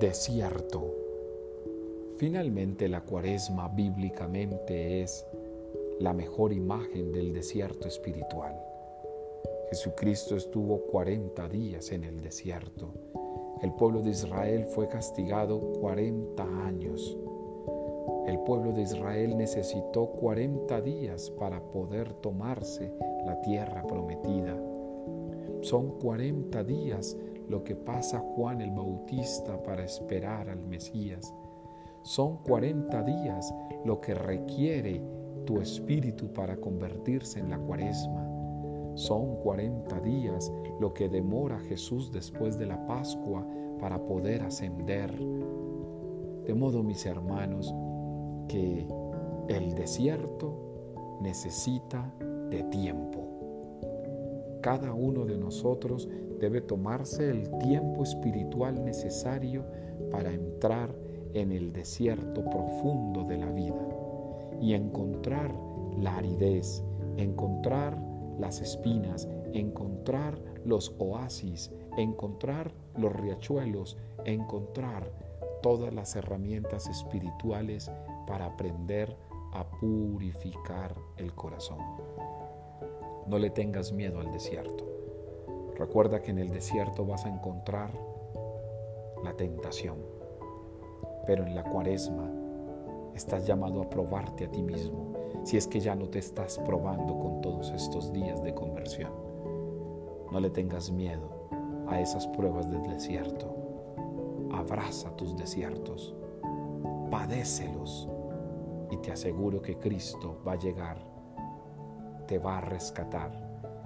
Desierto. Finalmente la cuaresma bíblicamente es la mejor imagen del desierto espiritual. Jesucristo estuvo 40 días en el desierto. El pueblo de Israel fue castigado 40 años. El pueblo de Israel necesitó 40 días para poder tomarse la tierra prometida. Son 40 días lo que pasa Juan el Bautista para esperar al Mesías. Son 40 días lo que requiere tu espíritu para convertirse en la cuaresma. Son 40 días lo que demora Jesús después de la Pascua para poder ascender. De modo, mis hermanos, que el desierto necesita de tiempo. Cada uno de nosotros debe tomarse el tiempo espiritual necesario para entrar en el desierto profundo de la vida y encontrar la aridez, encontrar las espinas, encontrar los oasis, encontrar los riachuelos, encontrar todas las herramientas espirituales para aprender a purificar el corazón. No le tengas miedo al desierto. Recuerda que en el desierto vas a encontrar la tentación, pero en la cuaresma estás llamado a probarte a ti mismo, si es que ya no te estás probando con todos estos días de conversión. No le tengas miedo a esas pruebas del desierto. Abraza tus desiertos, padécelos y te aseguro que Cristo va a llegar, te va a rescatar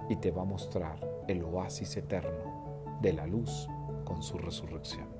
y te va a mostrar el oasis eterno de la luz con su resurrección.